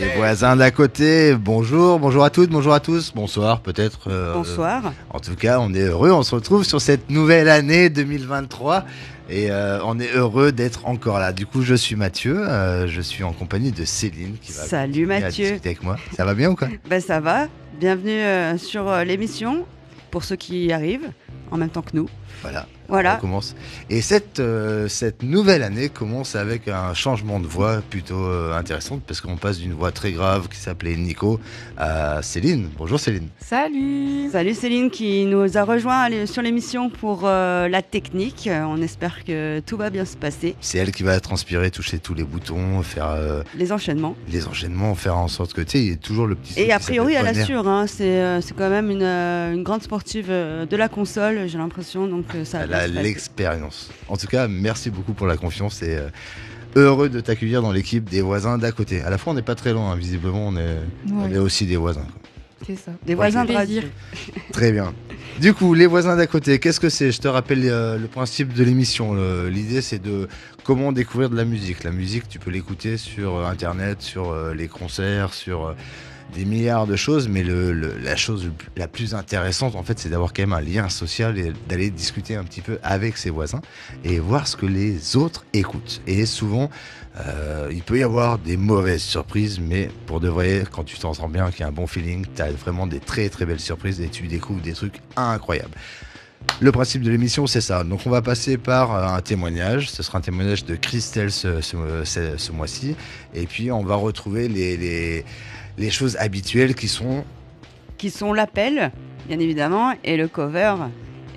côté. Les voisins d'à côté, bonjour, bonjour à toutes, bonjour à tous, bonsoir peut-être. euh, Bonsoir. En tout cas, on est heureux, on se retrouve sur cette nouvelle année 2023 et euh, on est heureux d'être encore là. Du coup, je suis Mathieu, euh, je suis en compagnie de Céline qui va Salut continuer à Mathieu. discuter avec moi. Ça va bien ou quoi? Ben ça va. Bienvenue sur l'émission pour ceux qui y arrivent en même temps que nous. Voilà. On Voilà. commence. Et cette, euh, cette nouvelle année commence avec un changement de voix plutôt euh, intéressant parce qu'on passe d'une voix très grave qui s'appelait Nico à Céline. Bonjour Céline. Salut Salut Céline qui nous a rejoint sur l'émission pour euh, la technique. Euh, On espère que tout va bien se passer. C'est elle qui va transpirer, toucher tous les boutons, faire euh, Les enchaînements. les enchaînements, faire en sorte que tu sais, il y a toujours le petit. Et a priori, elle assure. Hein, c'est euh, c'est quand même une, une grande sportive de la console, j'ai l'impression. Donc ça. Elle l'expérience. En tout cas, merci beaucoup pour la confiance et euh, heureux de t'accueillir dans l'équipe des voisins d'à côté. À la fois, on n'est pas très loin, hein, visiblement, on est, on est Ouais, aussi des voisins. quoi. c'est ça. Des voisins de radio. Très bien. Du coup, les voisins d'à côté, qu'est-ce que c'est? Je te rappelle euh, le principe de l'émission. L'idée, c'est de comment découvrir de la musique. La musique, tu peux l'écouter sur euh, Internet, sur euh, les concerts, sur euh, des milliards de choses. Mais le, le- la chose la plus intéressante, en fait, c'est d'avoir quand même un lien social et d'aller discuter un petit peu avec ses voisins et voir ce que les autres écoutent. Et souvent, euh, il peut y avoir des mauvaises surprises, mais pour de vrai, quand tu t'en sens bien, qu'il y a un bon feeling, tu as vraiment des très très belles surprises et tu découvres des trucs incroyables. Le principe de l'émission, c'est ça. Donc, on va passer par euh, un témoignage. Ce sera un témoignage de Christelle ce, ce- ce- ce mois-ci. Et puis, on va retrouver les, les, les choses habituelles qui sont. Qui sont l'appel, bien évidemment, et le cover.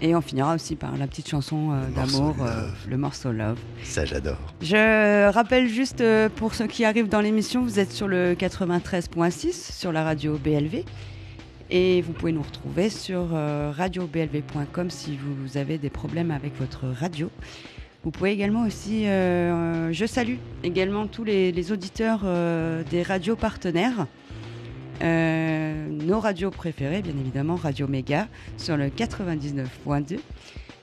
Et on finira aussi par la petite chanson euh, Le morceau d'amour, euh, Love. le morceau Love. Ça, j'adore. Je rappelle juste euh, pour ceux qui arrivent dans l'émission, vous êtes sur le 93.6 sur la radio BLV. Et vous pouvez nous retrouver sur radioblv.com si vous avez des problèmes avec votre radio. Vous pouvez également aussi, je salue également tous les, les auditeurs des radios partenaires. Euh, nos radios préférées, bien évidemment, Radio Méga sur le 99.2,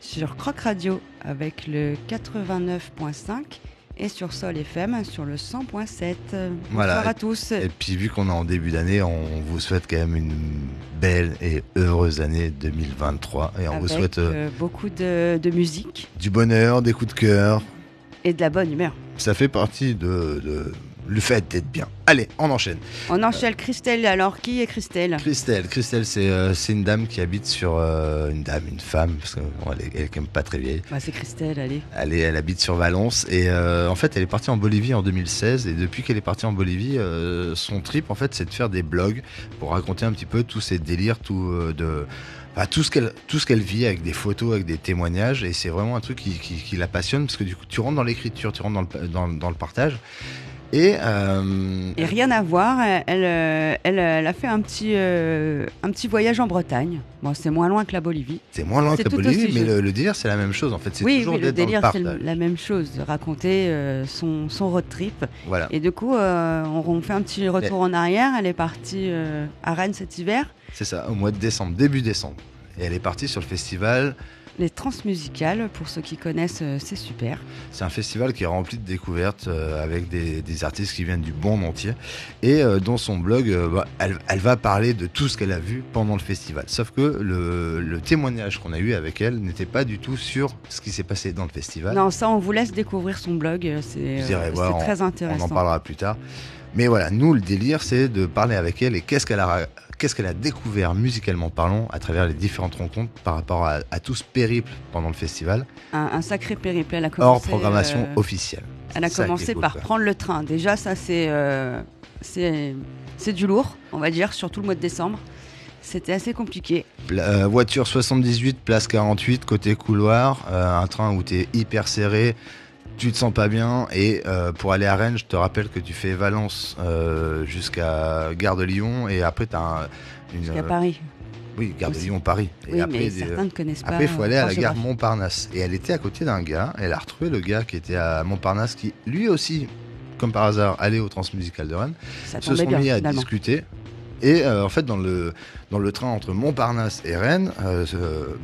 sur Croc Radio avec le 89.5 et sur Sol FM sur le 100.7. Voilà. Bonsoir à tous. Et puis, vu qu'on est en début d'année, on vous souhaite quand même une belle et heureuse année 2023. Et on vous souhaite euh, euh, beaucoup de, de musique du bonheur, des coups de cœur. et de la bonne humeur. Ça fait partie de, de le fait d'être bien. Allez, on enchaîne. On enchaîne Christelle. Alors, qui est Christelle? Christelle, Christelle, c'est euh, c'est une dame qui habite sur euh, une dame, une femme, parce qu'elle est, elle est quand même pas très vieille. bah, C'est Christelle, allez. Elle, est- elle habite sur Valence et euh, en fait, elle est partie en Bolivie en 2016 et depuis qu'elle est partie en Bolivie, euh, son trip en fait, c'est de faire des blogs pour raconter un petit peu tous ses délires, tout euh, de tout ce qu'elle tout ce qu'elle vit avec des photos, avec des témoignages et c'est vraiment un truc qui, qui- qui la passionne parce que du coup, tu rentres dans l'écriture, tu rentres dans le, dans, dans le partage et, euh, Et rien à voir, elle, euh, elle, elle a fait un petit, euh, un petit voyage en Bretagne. Bon, c'est moins loin que la Bolivie. c'est moins loin que la Bolivie, mais le, le délire c'est la même chose en fait. C'est Oui, toujours oui, le délire, c'est la même chose, de raconter euh, son, son road trip. Voilà. Et du coup, euh, on, on fait un petit retour en arrière. Elle est partie euh, à Rennes cet hiver. C'est ça, au mois de décembre, début décembre. Et elle est partie sur le festival. Les transmusicales, pour ceux qui connaissent, euh, c'est super. C'est un festival qui est rempli de découvertes euh, avec des, des artistes qui viennent du monde entier. Et euh, dans son blog, bah, elle, elle va parler de tout ce qu'elle a vu pendant le festival. Sauf que le, le témoignage qu'on a eu avec elle n'était pas du tout sur ce qui s'est passé dans le festival. Non, ça, on vous laisse découvrir son blog. C'est euh, très On intéressant. en parlera plus tard. Mais voilà, nous, le délire, c'est de parler avec elle et qu'est-ce qu'elle a, qu'est-ce qu'elle a découvert musicalement parlant à travers les différentes rencontres par rapport à, à tout ce périple pendant le festival, Un, un sacré périple. Elle a commencé, hors programmation euh, officielle. Elle a commencé cool, par quoi. prendre le train. Déjà, ça, c'est euh, c'est c'est du lourd, on va dire, surtout le mois de décembre. C'était assez compliqué. Euh, voiture 78, place 48, côté couloir, un train où tu es hyper serré, tu te sens pas bien. Et euh, pour aller à Rennes, je te rappelle que tu fais Valence euh, jusqu'à Gare de Lyon et après tu as une. Jusqu'à euh, Paris. oui, Gare de. Lyon, Paris. Et Oui, après, mais certains ne connaissent pas. Après, il faut aller à la gare. Montparnasse. Et elle était à côté d'un gars. Elle a retrouvé le gars qui était à Montparnasse, qui lui aussi, comme par hasard, allait au Transmusical de Rennes. Ça Se sont bien, mis à finalement. discuter. Et euh, en fait, dans le, dans le train entre Montparnasse et Rennes, euh,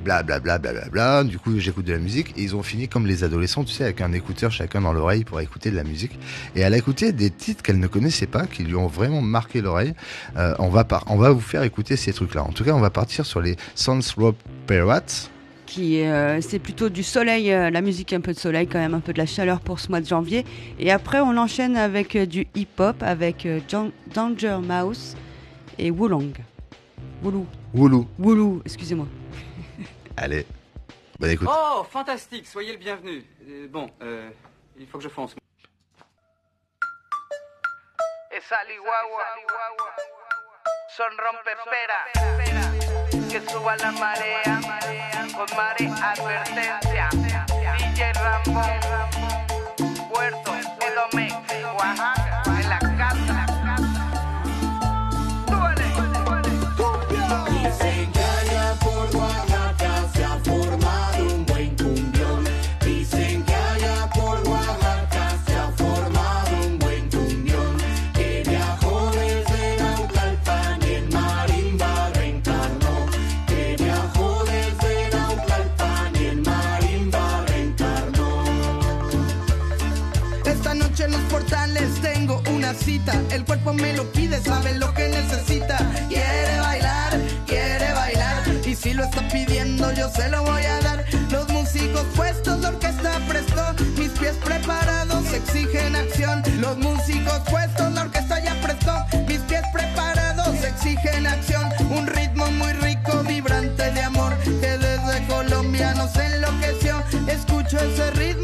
blablabla, bla, bla, bla, du coup, j'écoute de la musique. Et ils ont fini comme les adolescents, tu sais, avec un écouteur chacun dans l'oreille pour écouter de la musique. Et elle a écouté des titres qu'elle ne connaissait pas, qui lui ont vraiment marqué l'oreille. Euh, on, va on va vous faire écouter ces trucs-là. En tout cas, on va partir sur les Sans Rob Perats. Qui euh, c'est plutôt du soleil, la musique un peu de soleil, quand même un peu de la chaleur pour ce mois de janvier. Et après, on enchaîne avec du hip-hop avec Danger Mouse et Wulong. Woulou. Woulou. Woulou, excusez-moi. Allez, bonne écoute. Oh, fantastique, soyez le bienvenu. Euh, bon, euh, il faut que je fonce. Esa guagua son rompespera que suba la marea con mare advertencia. DJ Rambón, Puerto, Edomex, Oaxaca, El cuerpo me lo pide, sabe lo que necesita. Quiere bailar, quiere bailar. Y si lo está pidiendo, yo se lo voy a dar. Los músicos puestos, la orquesta prestó. Mis pies preparados exigen acción. Los músicos puestos, la orquesta ya prestó. Mis pies preparados exigen acción. Un ritmo muy rico, vibrante de amor. Que desde Colombia nos enloqueció. Escucho ese ritmo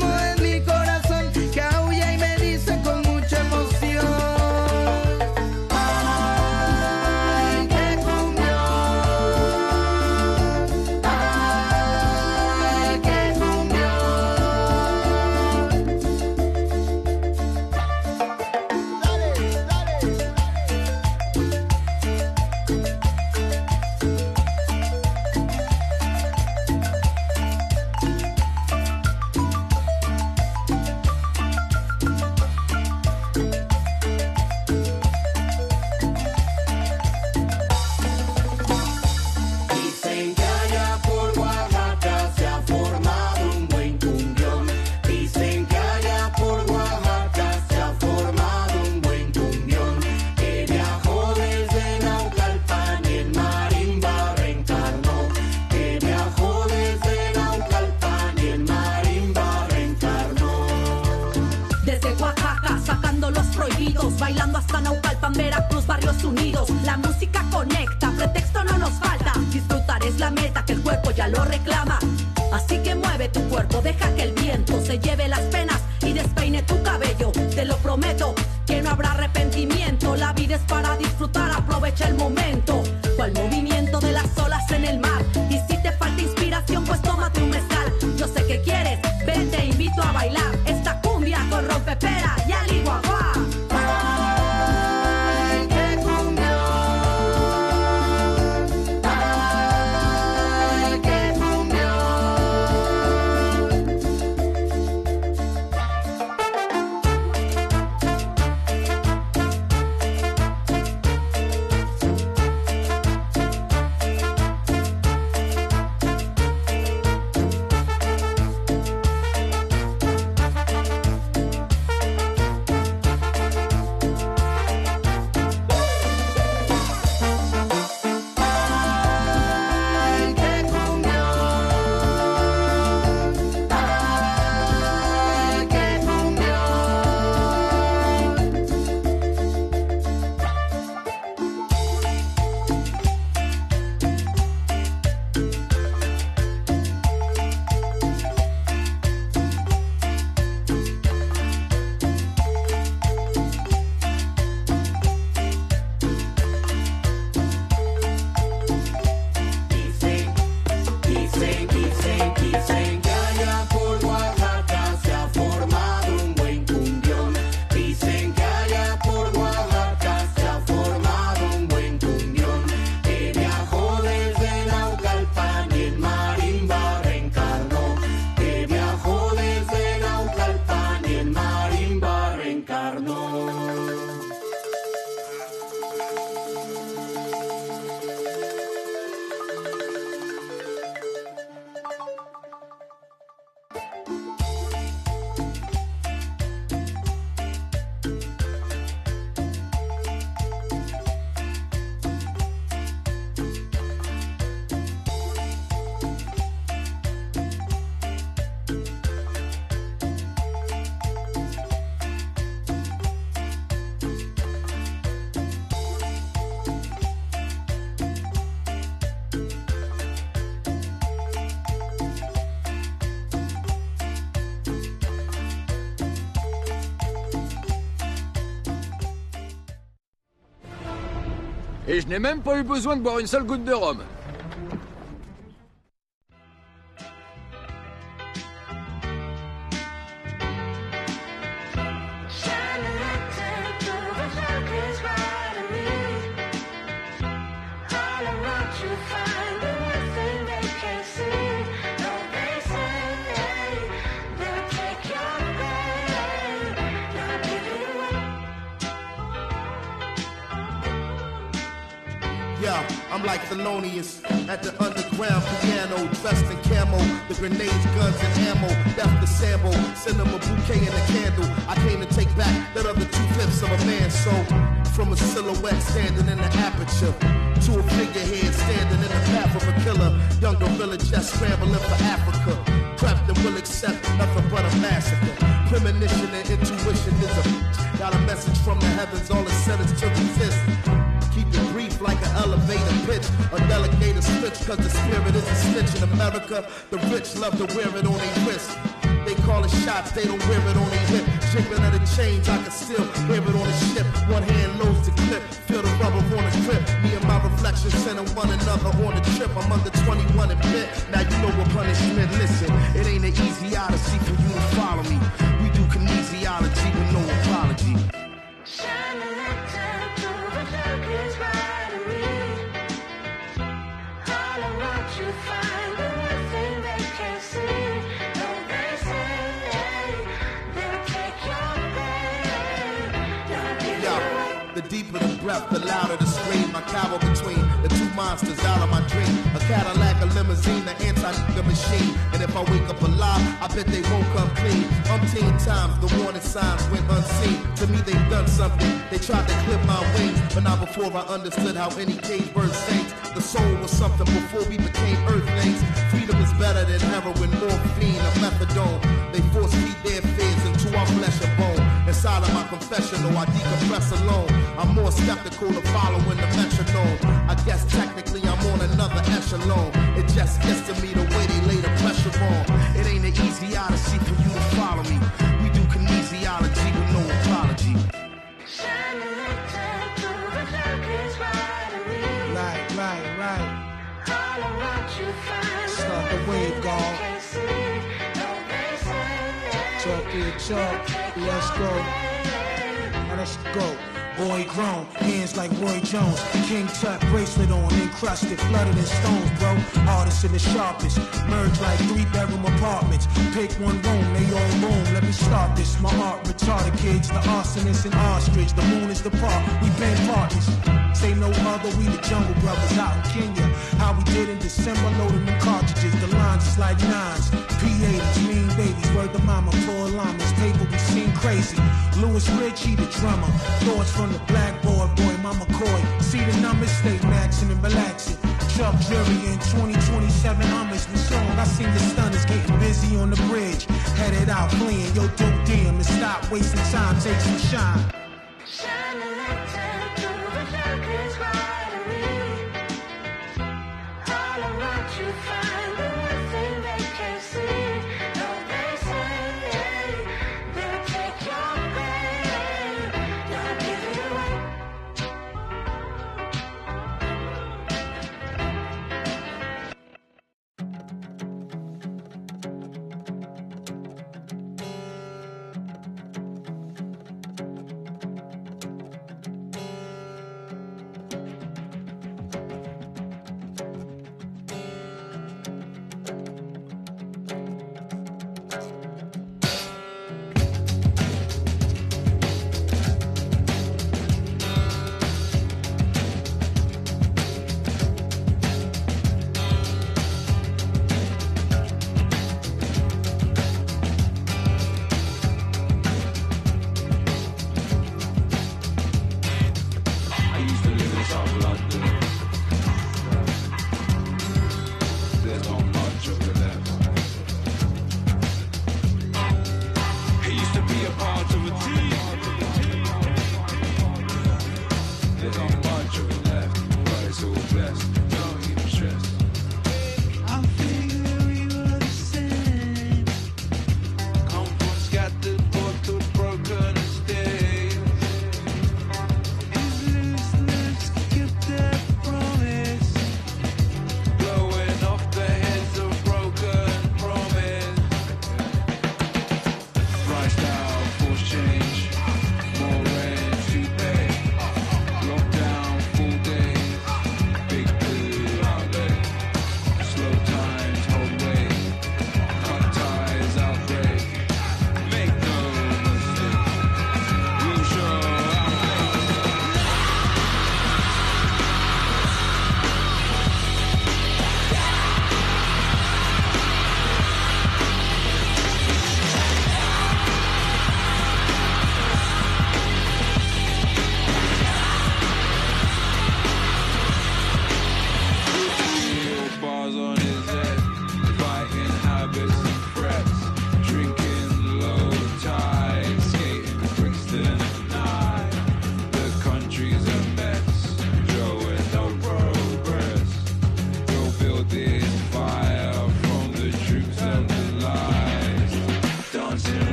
Je n'ai même pas eu besoin de boire une seule goutte de rhum. I'm like Thelonious at the underground piano, dressed in camo. The grenades, guns, and ammo. Death to Sambo, send them a bouquet and a candle. I came to take back that other two fifths of a man. So, from a silhouette standing in the aperture to a figurehead standing in the path of a killer. Young gorilla just scrambling for Africa. Prepped and will accept nothing but a massacre. Premonition and intuition is a got a message from the heavens. All it said is to resist. Elevator pitch. A delegator switch, cause the spirit is a snitch in America. The rich love to wear it on their wrist. They call it shots, they don't wear it on their hip. Jiggling of the chains, I can still hear it on the ship. One hand loads the clip, feel the rubber on the grip. Me and my reflection sending one another on the trip. I'm under 21 and bit. Now you know what punishment. Listen, it ain't an easy odyssey for you to follow me. We do kinesiology with no apology. Breath, the louder the scream. I cower between the two monsters out of my dream. A Cadillac, a limousine, an anti-nigga machine. And if I wake up alive, I bet they won't come clean. Umpteen times the warning signs went unseen. To me, they've done something. They tried to clip my wings, but not before I understood how any cage bird sings. The soul was something before we became earthlings. Freedom is better than heroin, morphine, or methadone. They Inside of my confessional, I decompress alone. I'm more skeptical of following the metronome. I guess technically I'm on another echelon. It just gets to me the way they lay the pressure on. It ain't an easy odyssey for you to follow me. We do kinesiology with no apology. Right, right, right. Start the wave, God. Talk to your talk. Let's go. Let's go. Boy grown, hands like Roy Jones. King Tut bracelet on, encrusted, flooded in stones, bro. Hardest in the sharpest. Merge like three bedroom apartments. Pick one room, they all room. Let me start this. My heart retarded kids, the arsonist and ostrich. The moon is the park, we been partners. Say no other, we the jungle brothers out in Kenya. How we did in December, loading the cartridges. The lines is like nines. P80s, mean babies, word the mama, full llamas. Paper we seen crazy. Louis Ritchie, the drummer. Thoughts from the blackboard, boy, mama coy. See the numbers, stay maxing and relaxing. Chuck Jury in 2027 Hummers with song. I seen the stunners getting busy on the bridge. Headed out fleeing, yo, dope damn, and stop wasting time, take some shine. no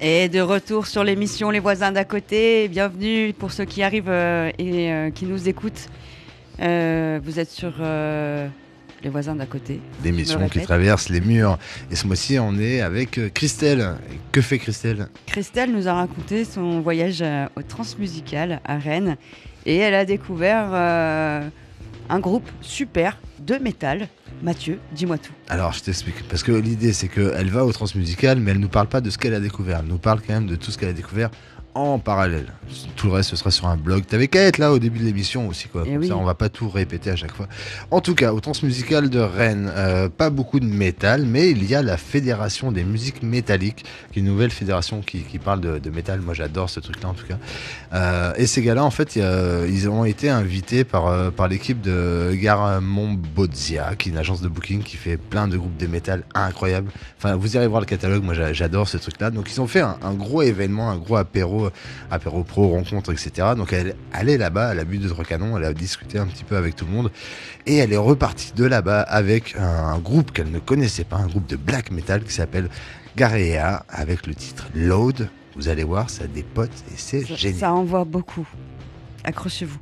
Et de retour sur l'émission Les voisins d'à côté. Bienvenue pour ceux qui arrivent euh, et euh, qui nous écoutent. Euh, vous êtes sur Les voisins d'à côté. L'émission qui traverse les murs. Et ce mois-ci, on est avec Christelle. Que fait Christelle? Christelle nous a raconté son voyage au Transmusical à Rennes et elle a découvert un groupe super de métal. Mathieu, dis-moi tout. Alors, je t'explique. Parce que l'idée, c'est qu'elle va au transmusical, mais elle nous parle pas de ce qu'elle a découvert. Elle nous parle quand même de tout ce qu'elle a découvert en parallèle. Tout le reste, ce sera sur un blog. T'avais qu'à être là au début de l'émission aussi, quoi. Eh Comme oui. ça, on va pas tout répéter à chaque fois. En tout cas, au transmusical de Rennes, euh, pas beaucoup de métal, mais il y a la Fédération des musiques métalliques, qui est une nouvelle fédération qui, qui parle de, de métal. Moi, j'adore ce truc-là, en tout cas. Euh, et ces gars-là, en fait, ils ont été invités par, euh, par l'équipe de Garamond Bozia, qui est une agence de booking qui fait plein de groupes de métal incroyables. Enfin, vous irez voir le catalogue, moi j'a- j'adore ce truc-là. Donc, ils ont fait un, un gros événement, un gros apéro, apéro pro, rencontre, etc. Donc, elle, elle est là-bas, elle a bu deux, trois canons, elle a discuté un petit peu avec tout le monde. Et elle est repartie de là-bas avec un, un groupe qu'elle ne connaissait pas, un groupe de black metal qui s'appelle Garea, avec le titre Load. Vous allez voir, ça dépote et c'est Ça, génial. ça envoie beaucoup. Accrochez-vous.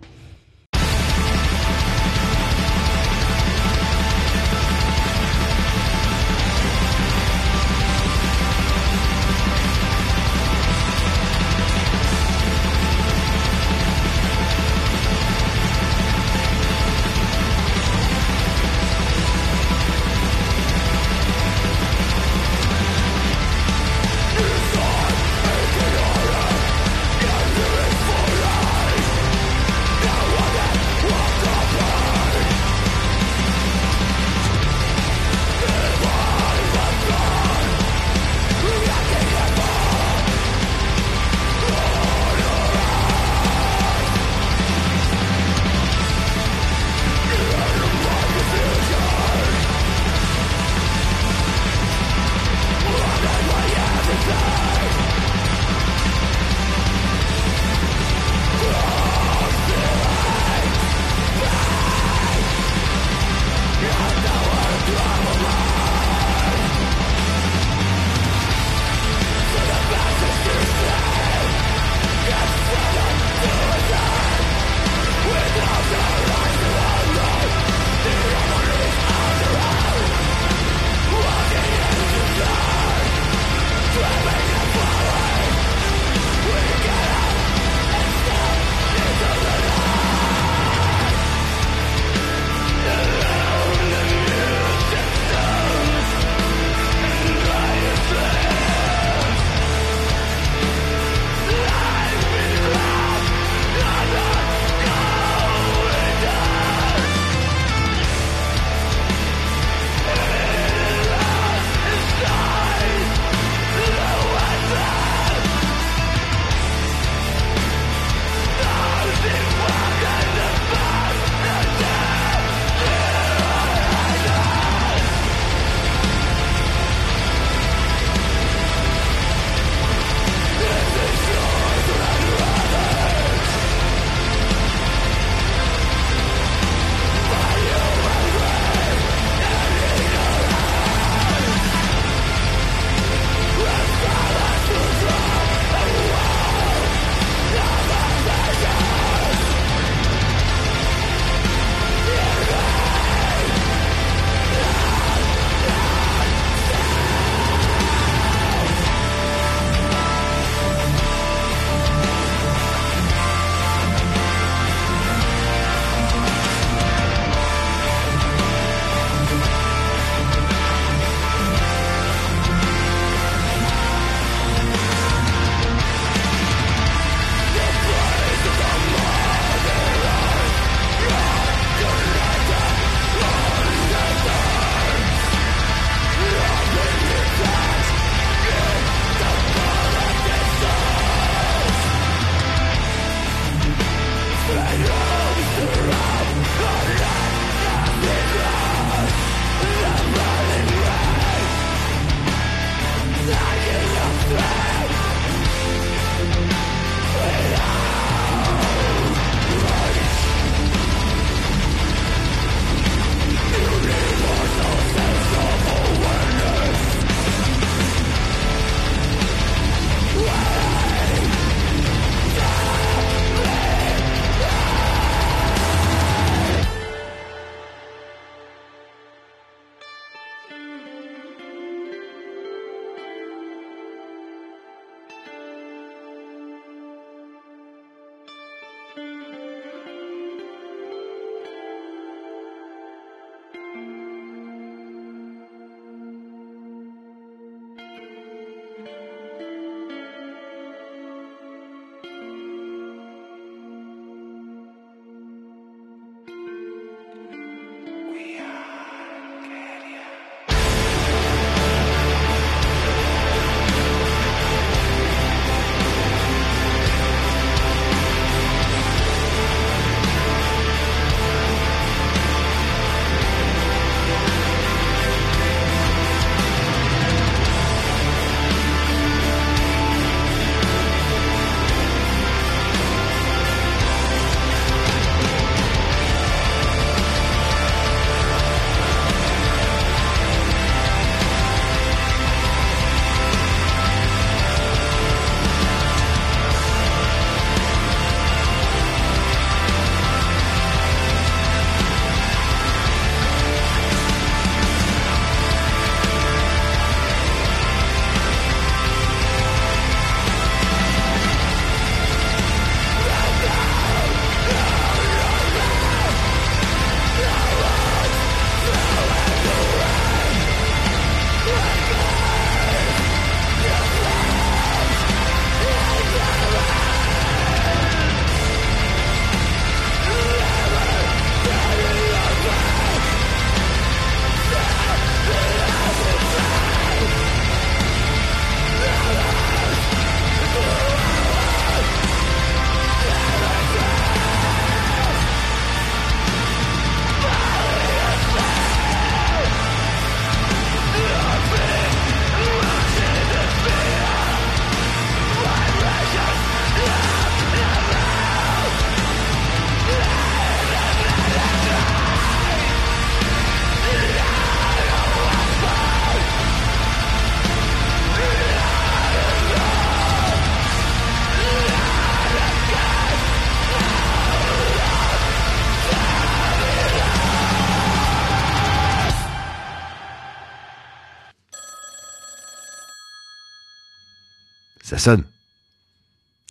Ça sonne.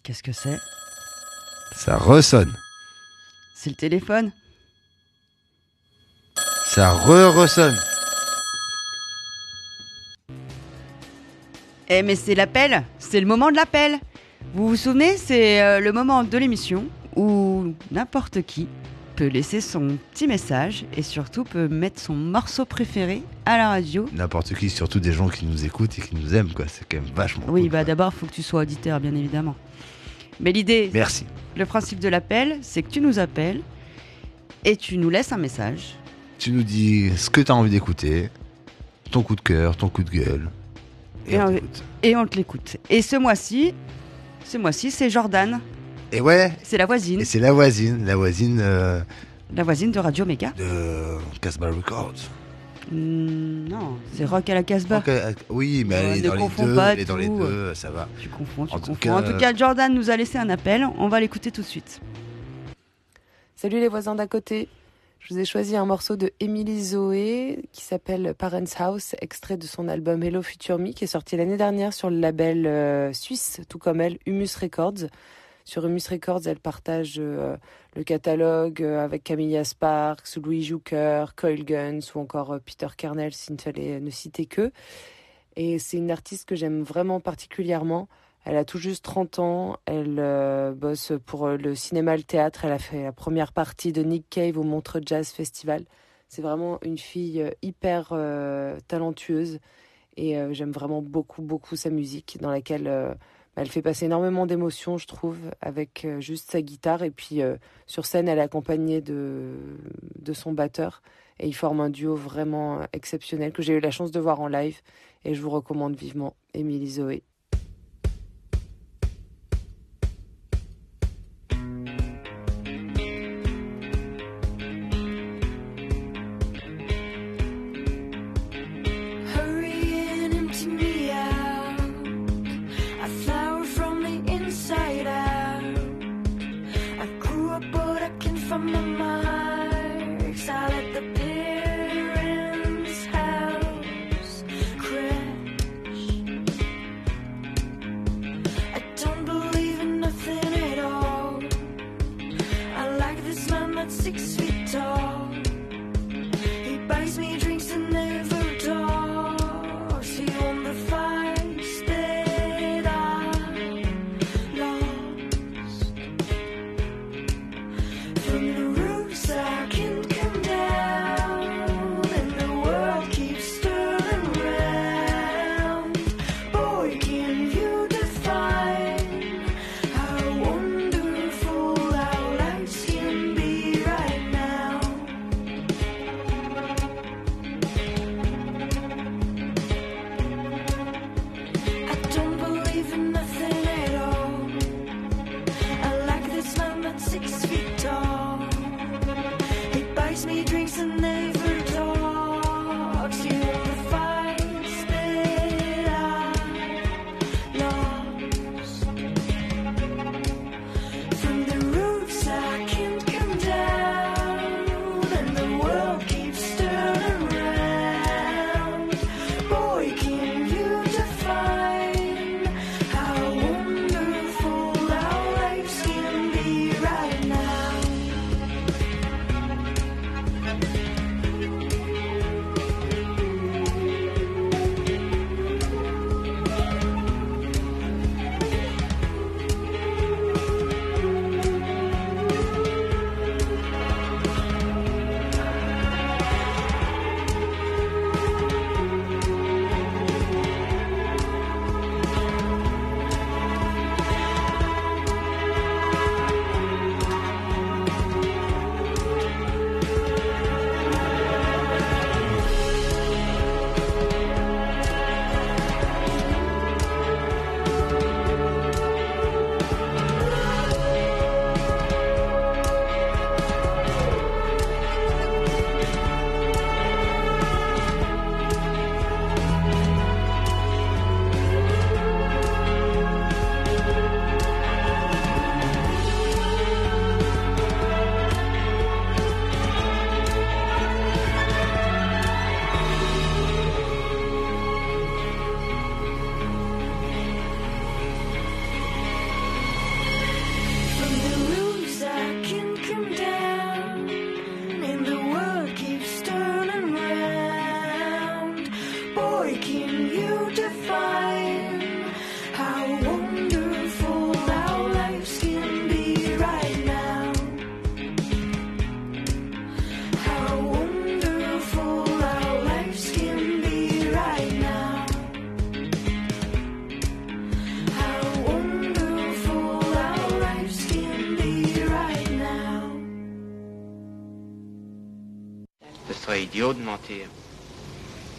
Qu'est-ce que c'est? Ça ressonne. C'est le téléphone? Ça re-ressonne. Eh mais c'est l'appel, c'est le moment de l'appel. Vous vous souvenez, c'est euh, le moment de l'émission où n'importe qui peut laisser son petit message et surtout peut mettre son morceau préféré à la radio. N'importe qui, surtout des gens qui nous écoutent et qui nous aiment, quoi. C'est quand même vachement Oui, cool, bah d'abord, il faut que tu sois auditeur, bien évidemment. Mais l'idée, Merci. le principe de l'appel, c'est que tu nous appelles et tu nous laisses un message. Tu nous dis ce que tu as envie d'écouter, ton coup de cœur, ton coup de gueule. Et Et on on te l'écoute. Et ce mois-ci, ce mois-ci, c'est Jordan. Et ouais, C'est la voisine, et c'est la voisine, la voisine euh, la voisine de Radio Méga. de Casbah Records. Hmm, non, c'est Rock à la Casbah. Euh, oui, mais elle est ne dans les confonds deux, pas elle est dans les tout. deux, ça va. Tu confonds, tu En tout confonds. cas, en tout cas, Jordan nous a laissé un appel. On va l'écouter tout de suite. Salut les voisins d'à côté. Je vous ai choisi un morceau de Emily Zoé qui s'appelle Parents House, extrait de son album Hello Future Me qui est sorti l'année dernière sur le label euh, suisse, tout comme elle, Humus Records. Sur Humus Records, elle partage euh, le catalogue euh, avec Camilla Sparks, Louis Jucker, Coil Guns ou encore euh, Peter Kernel, s'il ne fallait ne citer que. Et c'est une artiste que j'aime vraiment particulièrement. Elle a tout juste 30 ans, elle bosse pour le cinéma le théâtre, elle a fait la première partie de Nick Cave au Montreux Jazz Festival. C'est vraiment une fille hyper talentueuse et j'aime vraiment beaucoup, beaucoup sa musique dans laquelle elle fait passer énormément d'émotions, je trouve, avec euh, juste sa guitare. Et puis euh, sur scène, elle est accompagnée de, de son batteur et ils forment un duo vraiment euh, exceptionnel que j'ai eu la chance de voir en live et je vous recommande vivement Émilie Zoé.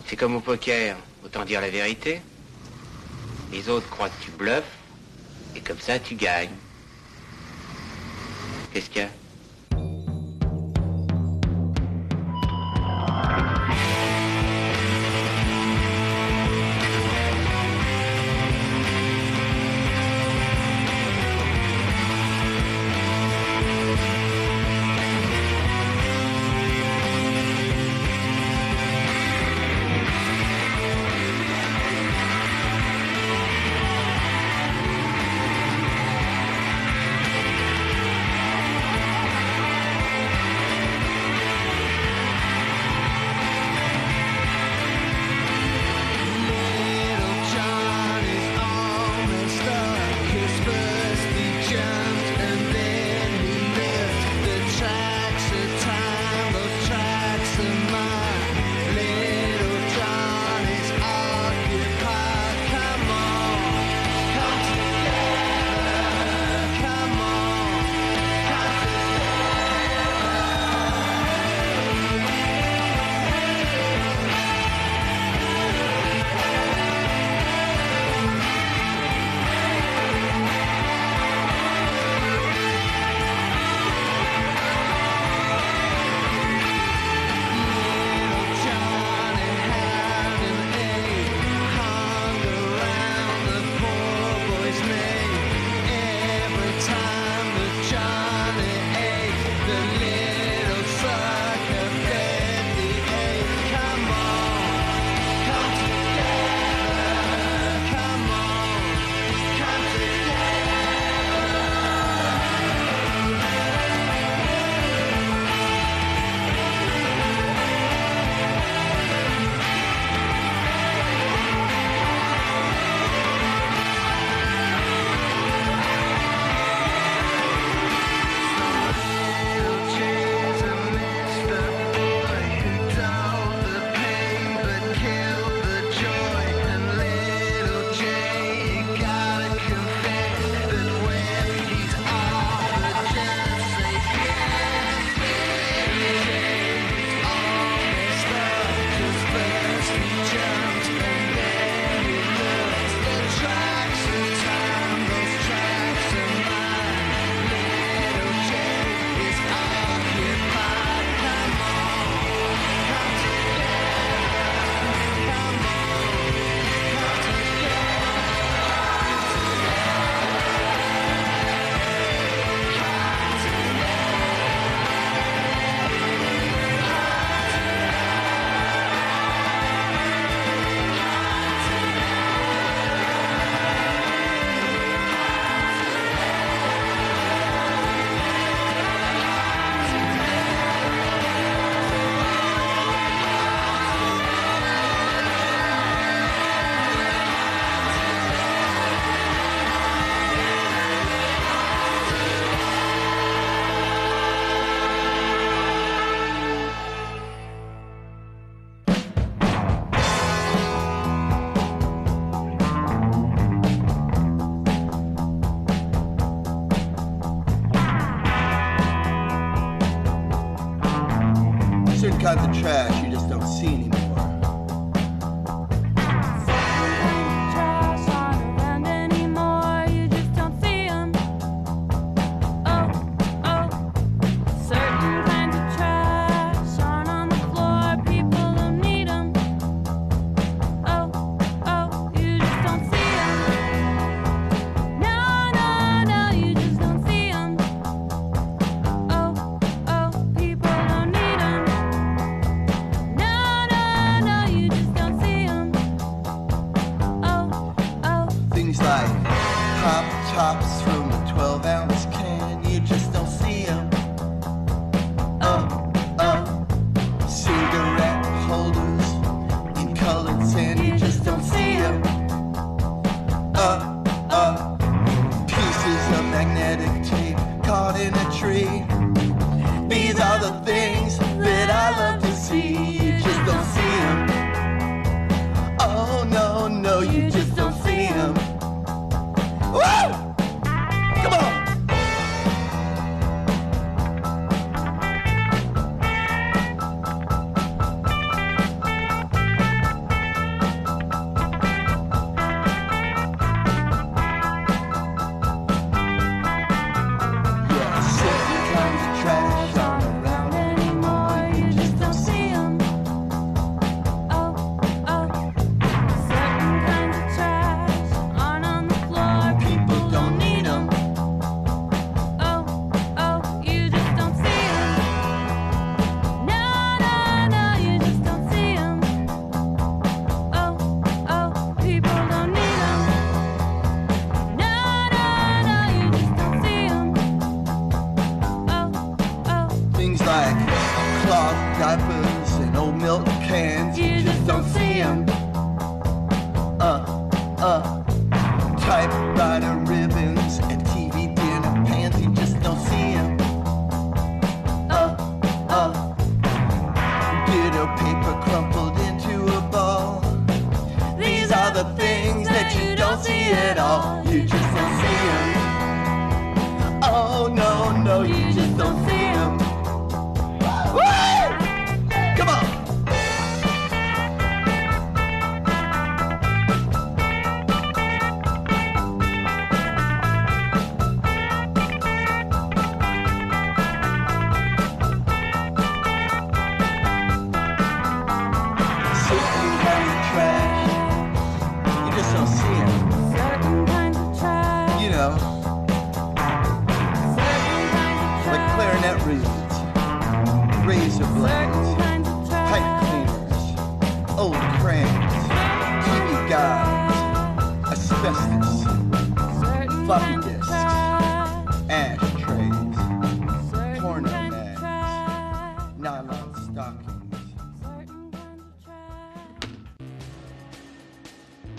C'est comme au poker, autant dire la vérité. Les autres croient que tu bluffes, et comme ça tu gagnes. Qu'est-ce qu'il y a?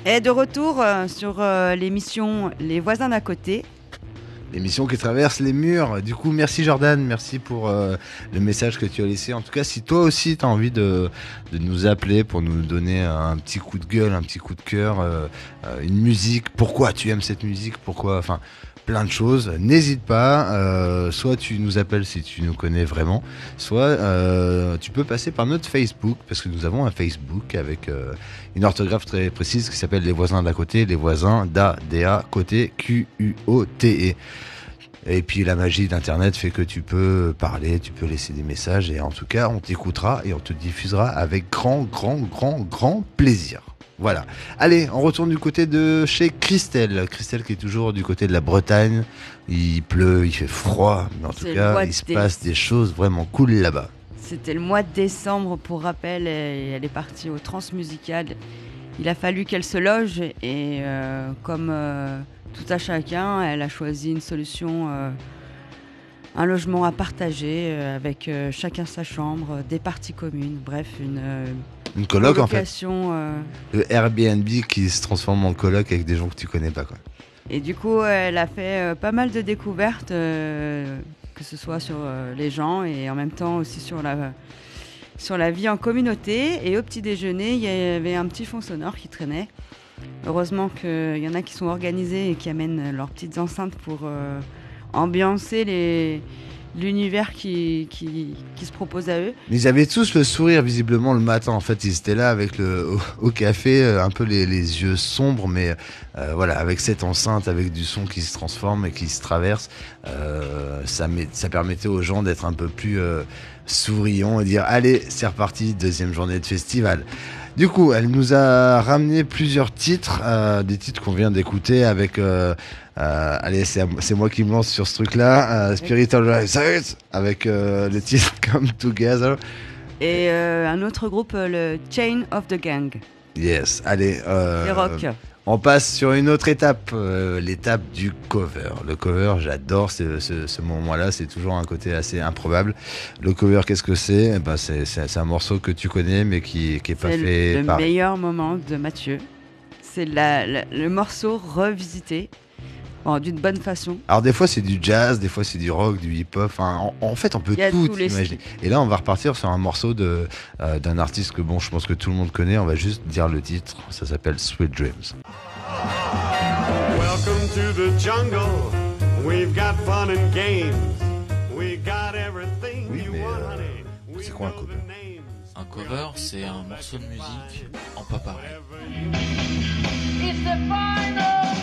Et de retour euh, sur euh, l'émission Les voisins d'à côté. L'émission qui traverse les murs. Du coup, merci Jordan, merci pour euh, le message que tu as laissé. En tout cas, si toi aussi tu as envie de, de nous appeler pour nous donner un petit coup de gueule, un petit coup de cœur, euh, euh, une musique, pourquoi tu aimes cette musique, pourquoi, enfin, plein de choses, n'hésite pas. soit tu nous appelles si tu nous connais vraiment, soit tu peux passer par notre Facebook, parce que nous avons un Facebook avec une orthographe très précise qui s'appelle Les voisins d'à côté, les voisins d'A, D-A, côté, Q-U-O-T-E. Et puis la magie d'Internet fait que tu peux parler, tu peux laisser des messages et en tout cas on t'écoutera et on te diffusera avec grand, grand, grand, grand plaisir. Voilà. Allez, on retourne du côté de chez Christelle. Christelle qui est toujours du côté de la Bretagne. Il pleut, il fait froid, mais en tout cas il se passe des choses vraiment cool là-bas. C'était le mois de décembre, pour rappel, et elle est partie au Transmusical. Il a fallu qu'elle se loge et euh, comme euh, tout à chacun, elle a choisi une solution, euh, un logement à partager avec chacun sa chambre, des parties communes, bref, une, Une coloc en fait. Le Airbnb qui se transforme en coloc avec des gens que tu connais pas quoi. Et du coup, elle a fait pas mal de découvertes, que ce soit sur les gens et en même temps aussi sur la, sur la vie en communauté. Et au petit déjeuner, il y avait un petit fond sonore qui traînait. Heureusement qu'il y en a qui sont organisés et qui amènent leurs petites enceintes pour euh, ambiancer les, l'univers qui, qui, qui se propose à eux. Ils avaient tous le sourire visiblement le matin. En fait, ils étaient là avec le au, au café, euh, un peu les, les yeux sombres, mais euh, voilà, avec cette enceinte, avec du son qui se transforme et qui se traverse, euh, ça, met- ça permettait aux gens d'être un peu plus euh, souriants et dire allez, c'est reparti, deuxième journée de festival. Du coup, elle nous a ramené plusieurs titres, euh, des titres qu'on vient d'écouter avec. euh, euh, allez, c'est moi qui me lance sur ce truc-là. Spiritual Rise avec le titre Come Together. Et un autre groupe, le Chain of the Gang. Yes, allez. euh, Les rock. On passe sur une autre étape, euh, l'étape du cover. Le cover, j'adore ce, ce- ce moment-là, c'est toujours un côté assez improbable. Le cover, qu'est-ce que c'est? Eh ben, c'est, un morceau que tu connais, mais qui, qui est pas fait le, le par... meilleur moment de Mathieu. C'est le morceau revisité bon, d'une bonne façon. Alors des fois c'est du jazz, des fois c'est du rock, du hip-hop. Enfin, en, en fait, on peut tout imaginer. Et là, on va repartir sur un morceau de euh, d'un artiste que bon, je pense que tout le monde connaît. On va juste dire le titre. Ça s'appelle Sweet Dreams. Welcome to the jungle. We've got fun and games. We got everything you want, honey. C'est quoi un cover Un cover, c'est un morceau de musique en pas pareil. It's the final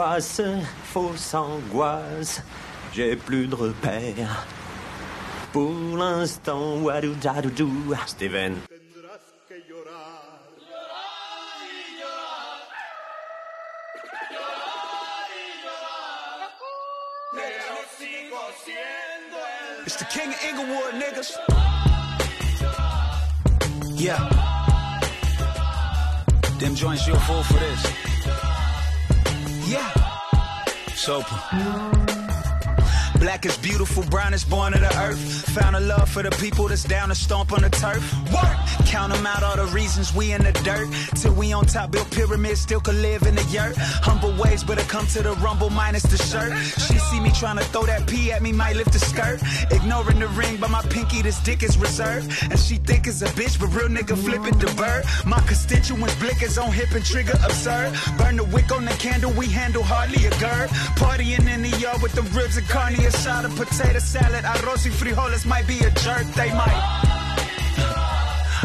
Angoisse, fausse angoisse, j'ai plus de repères. Pour l'instant, wadou dadou dou, Steven. It's the king of Inglewood, niggas. Yeah. Them joints, you're a fool for this. Yeah. Soper. Black is beautiful, brown is born of the earth. Found a love for the people that's down to stomp on the turf. Work! Count them out, all the reasons we in the dirt. Till we on top, built pyramids, still could live in the yurt. Humble ways, but I come to the rumble minus the shirt. She see me trying to throw that pee at me, might lift the skirt. Ignoring the ring, but my pinky, this dick is reserved. And she think it's a bitch, but real nigga flipping the bird. My constituents blickers on hip and trigger absurd. Burn the wick on the candle, we handle hardly a gird. Partying in the yard with the ribs and carne asada, potato salad, arroz y frijoles might be a jerk, they might.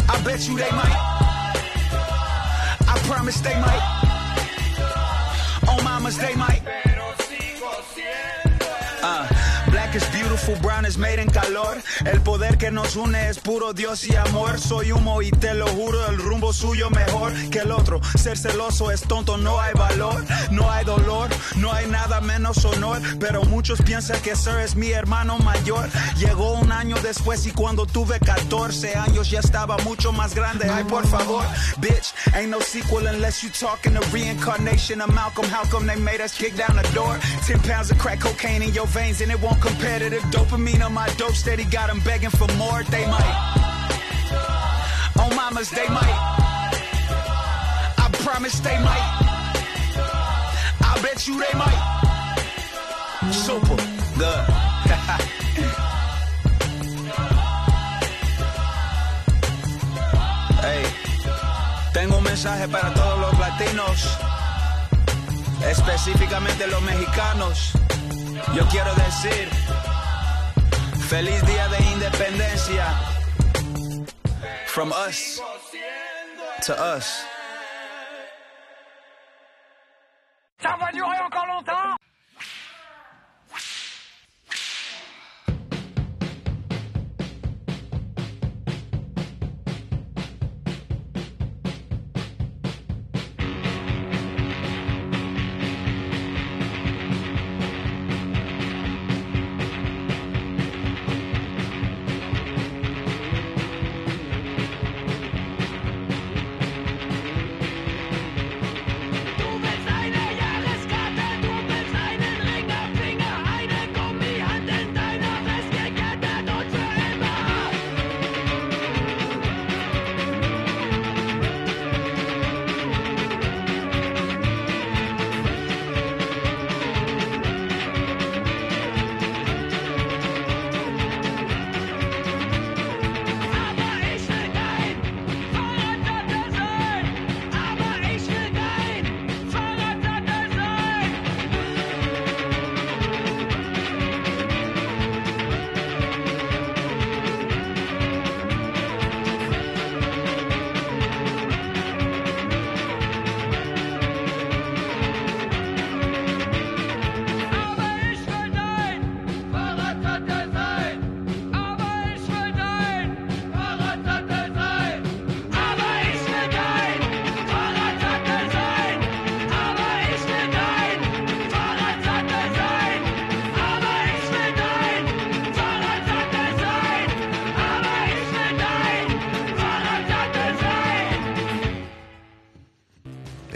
I bet you they might. I promise they might. On mamas they might. Brown is made in calor. El poder que nos une es puro Dios y amor. Soy humo y te lo juro, el rumbo suyo mejor que el otro. Ser celoso es tonto, no hay valor, no hay dolor, no hay nada menos honor. Pero muchos piensan que Sir es mi hermano mayor. Llegó un año después y cuando tuve 14 años ya estaba mucho más grande. Ay, por favor, bitch, ain't no sequel unless you talking a reincarnation of Malcolm. How come they made us kick down the door? 10 pounds of crack cocaine in your veins and it won't compare to the dopamine on my dope steady got them begging for more. They might. On mamas, they might. I promise they might. I bet you they might. Super good. hey, tengo un mensaje para todos los latinos, específicamente los mexicanos. Yo quiero decir, feliz día de independencia. From us to us. Ça va durer encore longtemps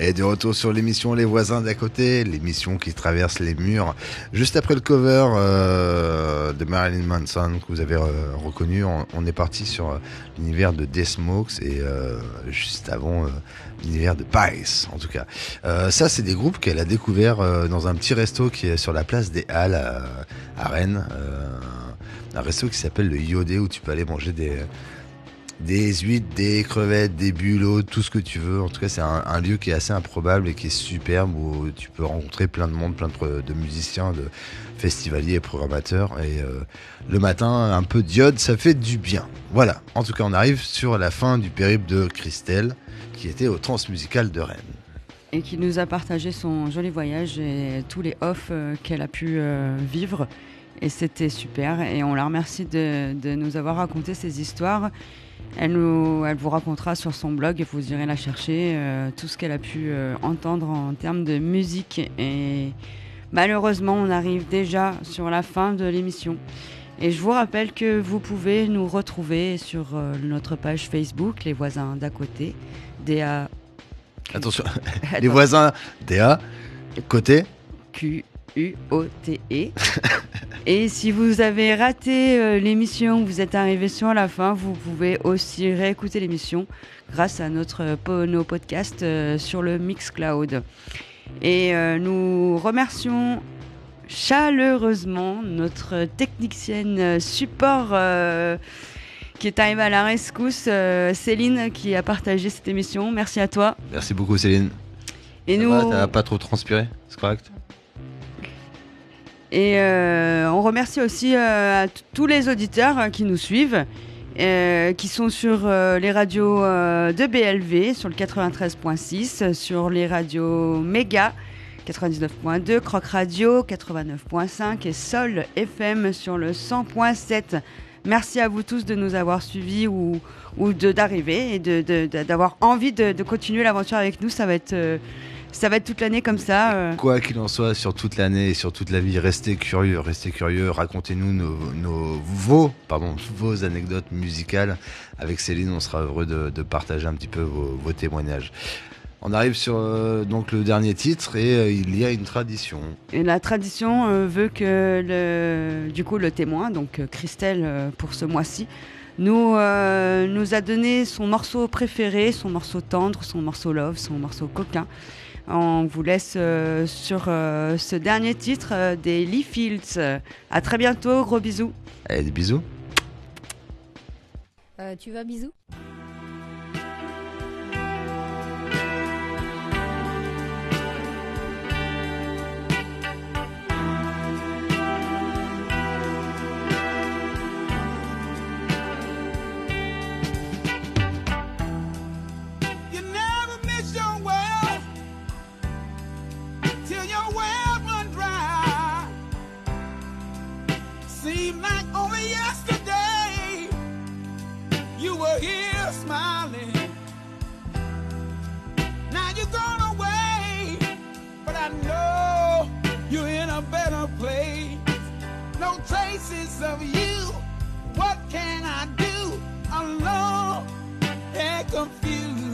Et de retour sur l'émission Les voisins d'à côté, l'émission qui traverse les murs. Juste après le cover euh, de Marilyn Manson que vous avez euh, reconnu, on, est parti sur euh, l'univers de Death Smokes et juste avant l'univers de Pies en tout cas. Ça c'est des groupes qu'elle a découvert dans un petit resto qui est sur la place des Halles à, Rennes. Un resto qui s'appelle le Iodé où tu peux aller manger des des huîtres, des crevettes, des bulots, tout ce que tu veux. En tout cas, c'est un, lieu qui est assez improbable et qui est superbe où tu peux rencontrer plein de monde, plein de, musiciens, de festivaliers et programmateurs. Et euh, le matin, un peu d'iode, ça fait du bien. Voilà. En tout cas, on arrive sur la fin du périple de Christelle, qui était au Transmusical de Rennes. et qui nous a partagé son joli voyage et tous les off euh, qu'elle a pu euh, vivre. Et c'était super. Et on la remercie de, de nous avoir raconté ces histoires. Elle, nous, elle vous racontera sur son blog et vous irez la chercher euh, tout ce qu'elle a pu euh, entendre en termes de musique. Et malheureusement, on arrive déjà sur la fin de l'émission. Et je vous rappelle que vous pouvez nous retrouver sur euh, notre page Facebook, Les voisins d'à côté, DA Attention, les voisins, DA, côté. Q-U-O-T-E. Et si vous avez raté euh, l'émission, vous êtes arrivé sur la fin, vous pouvez aussi réécouter l'émission grâce à notre euh, nos podcasts euh, sur le Mixcloud. Et nous remercions chaleureusement notre technicienne support qui est arrivée à la rescousse, Céline, qui a partagé cette émission. Merci à toi. Merci beaucoup Céline. Et Ça nous, T'as pas trop transpiré, c'est correct? Et euh, on remercie aussi euh, à tous les auditeurs euh, qui nous suivent, qui sont sur les radios de BLV, sur le 93.6, euh, sur les radios Méga 99.2, Croc Radio 89.5 et Sol FM sur le 100.7. Merci à vous tous de nous avoir suivis ou, ou d'arriver et d'avoir envie de, continuer l'aventure avec nous. Ça va être, ça va être toute l'année comme ça. euh. Quoi qu'il en soit, sur toute l'année et sur toute la vie, restez curieux, restez curieux, racontez-nous nos, nos- vos, pardon, vos anecdotes musicales. Avec Céline, on sera heureux de, de partager un petit peu vos, vos témoignages. On arrive sur euh, donc le dernier titre et euh, il y a une tradition. Et la tradition euh, veut que le, du coup le témoin, donc Christelle pour ce mois-ci, nous, nous a donné son morceau préféré, son morceau tendre, son morceau love, son morceau coquin. On vous laisse euh, sur euh, ce dernier titre euh, des Lee Fields. À très bientôt, gros bisous. Allez, des bisous. Euh, tu vas, bisous traces of you. What can I do? Alone and confused.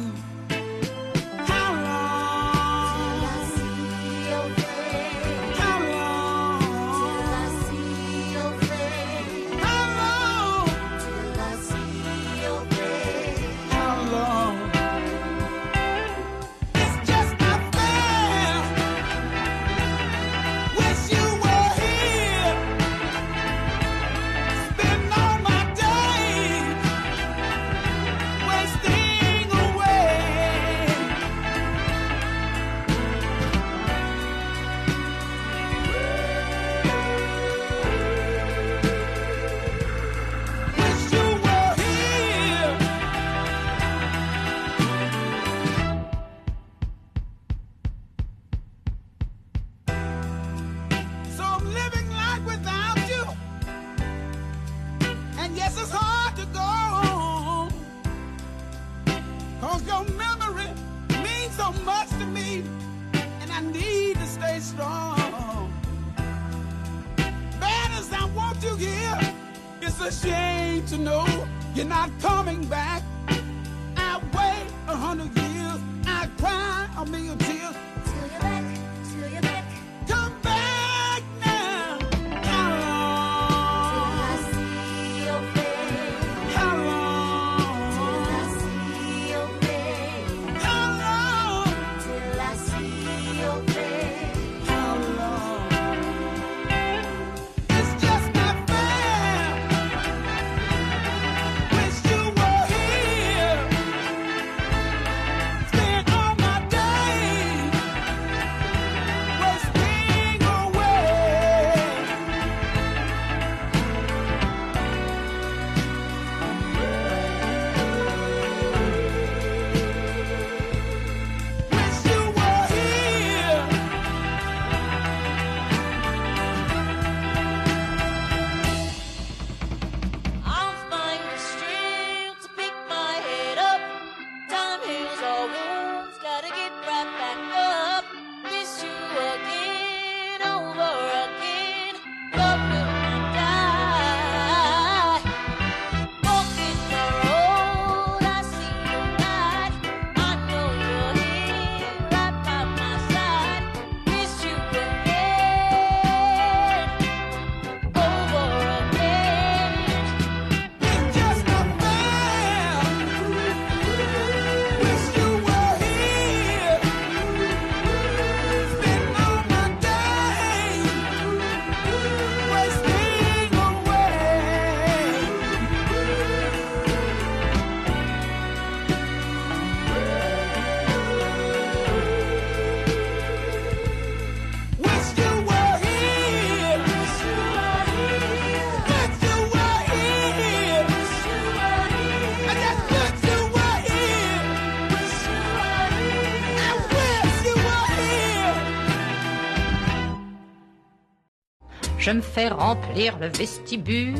Je me fais remplir le vestibule.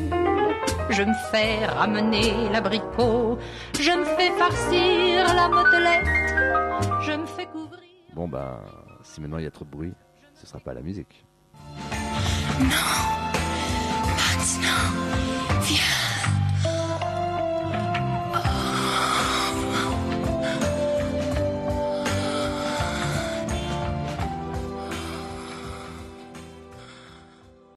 Je me fais ramener l'abricot. Je me fais farcir la motelette. Je me fais couvrir. Bon, ben, si maintenant il y a trop de bruit, ce sera pas la musique. Maintenant, viens